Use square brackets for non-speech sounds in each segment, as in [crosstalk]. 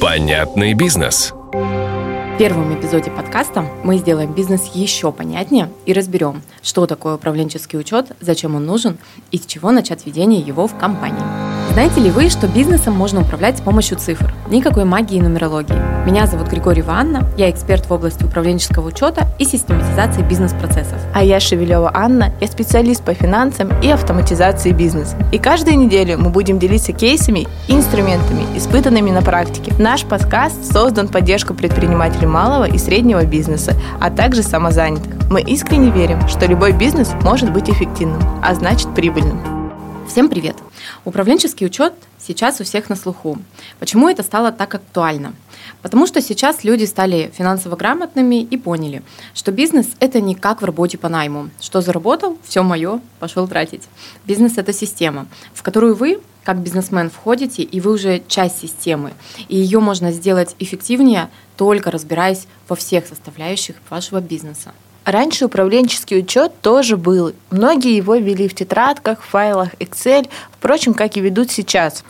Понятный бизнес. В первом эпизоде подкаста мы сделаем бизнес еще понятнее и разберем, что такое управленческий учет, зачем он нужен и с чего начать ведение его в компании. Знаете ли вы, что бизнесом можно управлять с помощью цифр? Никакой магии и нумерологии. Меня зовут Григорий Анна, я эксперт в области управленческого учета и систематизации бизнес-процессов. А я Шевелева Анна, я специалист по финансам и автоматизации бизнеса. И каждую неделю мы будем делиться кейсами и инструментами, испытанными на практике. Наш подкаст создан в поддержку предпринимателей малого и среднего бизнеса, а также самозанятых. Мы искренне верим, что любой бизнес может быть эффективным, а значит прибыльным. Всем привет! Управленческий учет сейчас у всех на слуху. Почему это стало так актуально? Потому что сейчас люди стали финансово грамотными и поняли, что бизнес – это не как в работе по найму. Что заработал, все мое, пошел тратить. Бизнес – это система, в которую вы, как бизнесмен, входите, и вы уже часть системы. И ее можно сделать эффективнее, только разбираясь во всех составляющих вашего бизнеса. Раньше управленческий учет тоже был. Многие его вели в тетрадках, файлах Excel, впрочем, как и ведут сейчас.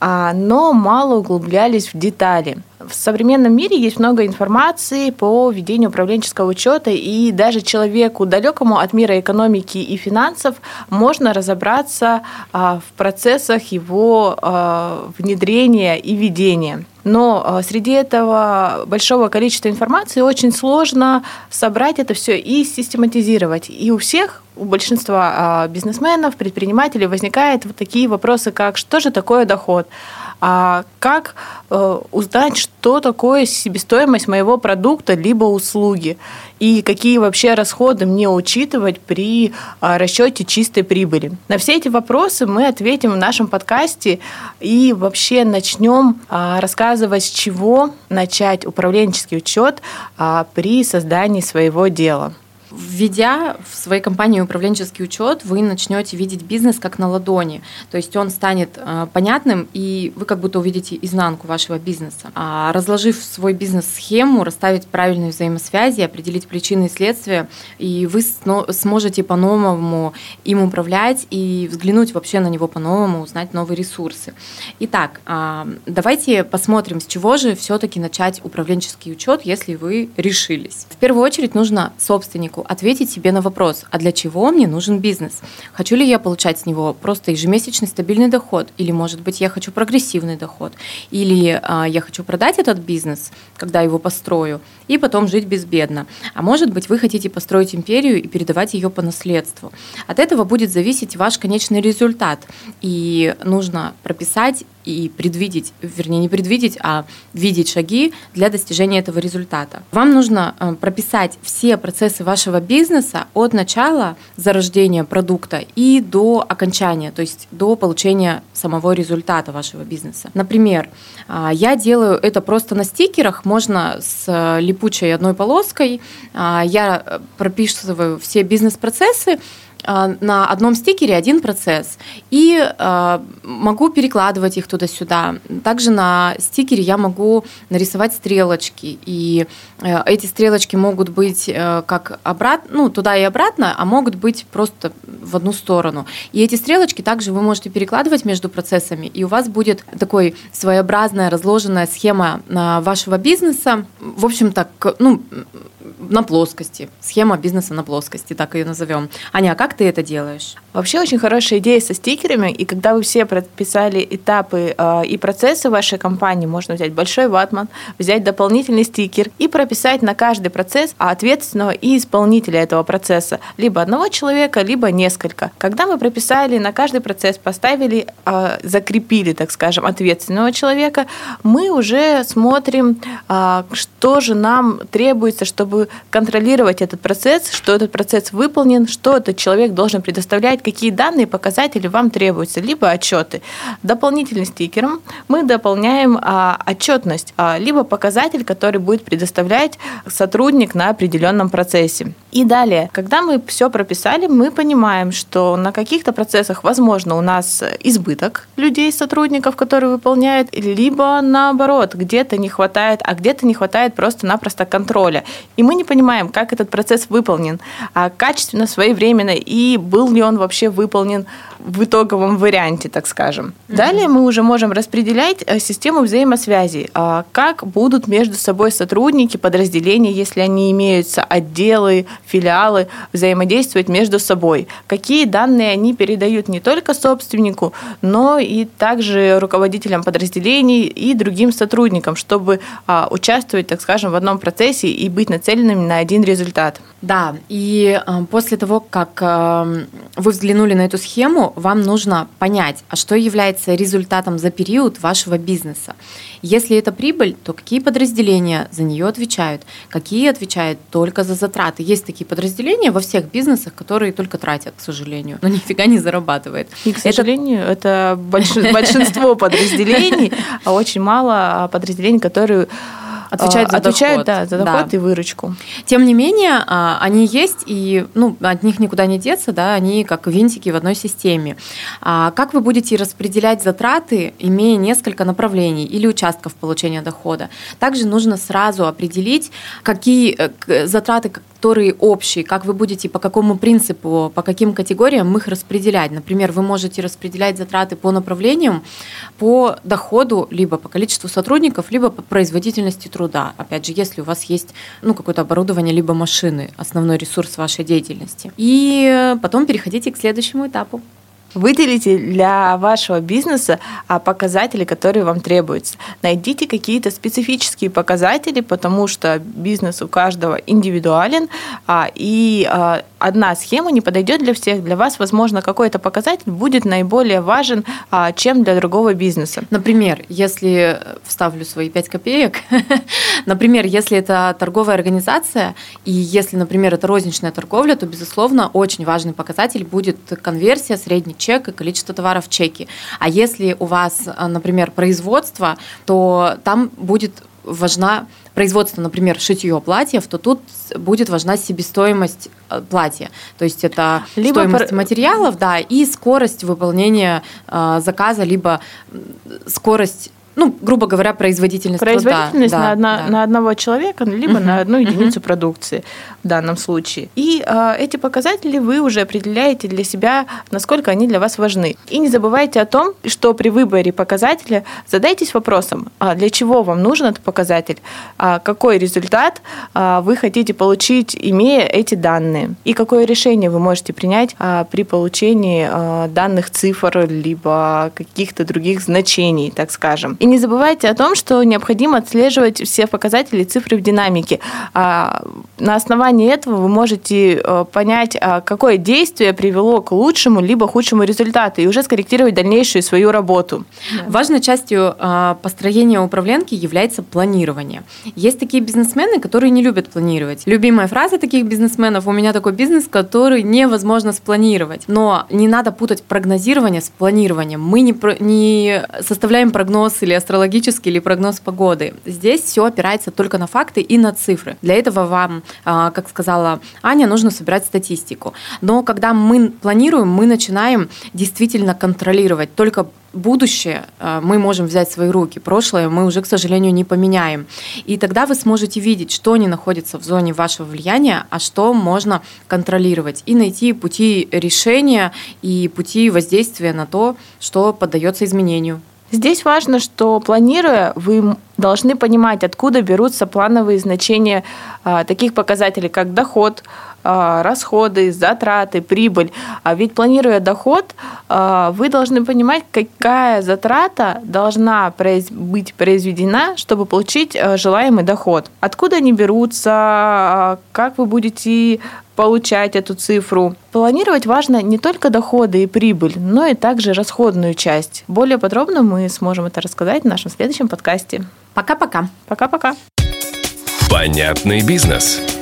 А, но мало углублялись в детали. В современном мире есть много информации по ведению управленческого учета, и даже человеку, далекому от мира экономики и финансов, можно разобраться а, в процессах его а, внедрения и ведения. Но а, среди этого большого количества информации очень сложно собрать это все и систематизировать. И у всех, у большинства бизнесменов, предпринимателей возникают вот такие вопросы, как что же такое доход, а как э, узнать, что такое себестоимость моего продукта либо услуги, и какие вообще расходы мне учитывать при а, расчете чистой прибыли. На все эти вопросы мы ответим в нашем подкасте и вообще начнем а, рассказывать, с чего начать управленческий учет а, при создании своего дела. Введя в своей компании управленческий учет, вы начнете видеть бизнес как на ладони. То есть он станет э, понятным, и вы как будто увидите изнанку вашего бизнеса. А разложив свой бизнес-схему, расставить правильные взаимосвязи, определить причины и следствия, и вы сможете по-новому им управлять и взглянуть вообще на него по-новому, узнать новые ресурсы. Итак, а, давайте посмотрим, с чего же все-таки начать управленческий учет, если вы решились. В первую очередь нужно собственнику ответить себе на вопрос, а для чего мне нужен бизнес? Хочу ли я получать с него просто ежемесячный стабильный доход? Или, может быть, я хочу прогрессивный доход? Или а, я хочу продать этот бизнес, когда его построю, и потом жить безбедно? А может быть, вы хотите построить империю и передавать ее по наследству? От этого будет зависеть ваш конечный результат. И нужно прописать и предвидеть, вернее, не предвидеть, а видеть шаги для достижения этого результата. Вам нужно э, прописать все процессы вашего бизнеса от начала зарождения продукта и до окончания, то есть до получения самого результата вашего бизнеса. Например, а, я делаю это просто на стикерах, можно с э, липучей одной полоской. А, я прописываю все бизнес-процессы, на одном стикере один процесс и э, могу перекладывать их туда-сюда. Также на стикере я могу нарисовать стрелочки, и э, эти стрелочки могут быть э, как обратно, ну туда и обратно, а могут быть просто в одну сторону. И эти стрелочки также вы можете перекладывать между процессами, и у вас будет такой своеобразная разложенная схема вашего бизнеса. В общем-то, ну на плоскости. Схема бизнеса на плоскости, так ее назовем. Аня, а как ты это делаешь? Вообще очень хорошая идея со стикерами, и когда вы все прописали этапы э, и процессы вашей компании, можно взять большой ватман, взять дополнительный стикер и прописать на каждый процесс ответственного и исполнителя этого процесса, либо одного человека, либо несколько. Когда мы прописали на каждый процесс, поставили, э, закрепили, так скажем, ответственного человека, мы уже смотрим, э, что же нам требуется, чтобы контролировать этот процесс, что этот процесс выполнен, что этот человек должен предоставлять, какие данные, показатели вам требуются, либо отчеты. Дополнительным стикером мы дополняем а, отчетность, а, либо показатель, который будет предоставлять сотрудник на определенном процессе. И далее, когда мы все прописали, мы понимаем, что на каких-то процессах, возможно, у нас избыток людей, сотрудников, которые выполняют, либо наоборот, где-то не хватает, а где-то не хватает просто-напросто контроля. И мы не понимаем, как этот процесс выполнен, а качественно, своевременно, и был ли он вообще вообще выполнен в итоговом варианте, так скажем. Mm-hmm. Далее мы уже можем распределять э, систему взаимосвязи, а, как будут между собой сотрудники, подразделения, если они имеются, отделы, филиалы, взаимодействовать между собой, какие данные они передают не только собственнику, но и также руководителям подразделений и другим сотрудникам, чтобы а, участвовать, так скажем, в одном процессе и быть нацеленными на один результат. Да, и э, после того, как э, вы взглянули на эту схему, вам нужно понять, а что является результатом за период вашего бизнеса. Если это прибыль, то какие подразделения за нее отвечают, какие отвечают только за затраты. Есть такие подразделения во всех бизнесах, которые только тратят, к сожалению, но [laughs] нифига не зарабатывают. И, к сожалению, это, это [laughs] большинство подразделений, а очень мало подразделений, которые отвечают за отвечают, доход. Да, за доход да. и выручку. Тем не менее, а, они есть, и ну, от них никуда не деться, да, они как винтики в одной системе. А как вы будете распределять затраты, имея несколько направлений или участков получения дохода? Также нужно сразу определить, какие э, затраты, которые общие, как вы будете, по какому принципу, по каким категориям их распределять. Например, вы можете распределять затраты по направлениям, по доходу, либо по количеству сотрудников, либо по производительности труда. Опять же, если у вас есть ну, какое-то оборудование, либо машины, основной ресурс вашей деятельности. И потом переходите к следующему этапу. Выделите для вашего бизнеса а, показатели, которые вам требуются. Найдите какие-то специфические показатели, потому что бизнес у каждого индивидуален, а, и а, одна схема не подойдет для всех. Для вас, возможно, какой-то показатель будет наиболее важен, чем для другого бизнеса. Например, если вставлю свои 5 копеек, [laughs] например, если это торговая организация, и если, например, это розничная торговля, то, безусловно, очень важный показатель будет конверсия, средний чек и количество товаров в чеке. А если у вас, э, например, производство, то там будет важна производство, например, шитье платьев, то тут будет важна себестоимость э, платья. То есть это либо стоимость пар... материалов, да, и скорость выполнения э, заказа, либо скорость ну, грубо говоря, производительность Производительность труда. на, одна, да. на одного человека, либо uh-huh. на одну единицу uh-huh. продукции в данном случае. И э, эти показатели вы уже определяете для себя, насколько они для вас важны. И не забывайте о том, что при выборе показателя задайтесь вопросом, а для чего вам нужен этот показатель, а какой результат а, вы хотите получить, имея эти данные, и какое решение вы можете принять а, при получении а, данных цифр, либо каких-то других значений, так скажем. И не забывайте о том, что необходимо отслеживать все показатели цифры в динамике. А, на основании этого вы можете э, понять, а, какое действие привело к лучшему либо худшему результату, и уже скорректировать дальнейшую свою работу. Важной частью а, построения управленки является планирование. Есть такие бизнесмены, которые не любят планировать. Любимая фраза таких бизнесменов «У меня такой бизнес, который невозможно спланировать». Но не надо путать прогнозирование с планированием. Мы не, не составляем прогноз или или астрологический, или прогноз погоды. Здесь все опирается только на факты и на цифры. Для этого вам, а, как сказала Аня, нужно собирать статистику. Но когда мы планируем, мы начинаем действительно контролировать. Только будущее а, мы можем взять в свои руки, прошлое мы уже, к сожалению, не поменяем. И тогда вы сможете видеть, что не находится в зоне вашего влияния, а что можно контролировать, и найти пути решения и пути воздействия на то, что поддается изменению. Здесь важно, что планируя, вы должны понимать, откуда берутся плановые значения а, таких показателей, как доход, расходы, затраты, прибыль. А ведь планируя доход, а, вы должны понимать, какая затрата должна быть произведена, чтобы получить а, желаемый доход. Откуда они берутся, а, как вы будете получать эту цифру. Планировать важно не только доходы и прибыль, но и также расходную часть. Более подробно мы сможем это рассказать в нашем следующем подкасте. Пока-пока. Пока-пока. Понятный бизнес.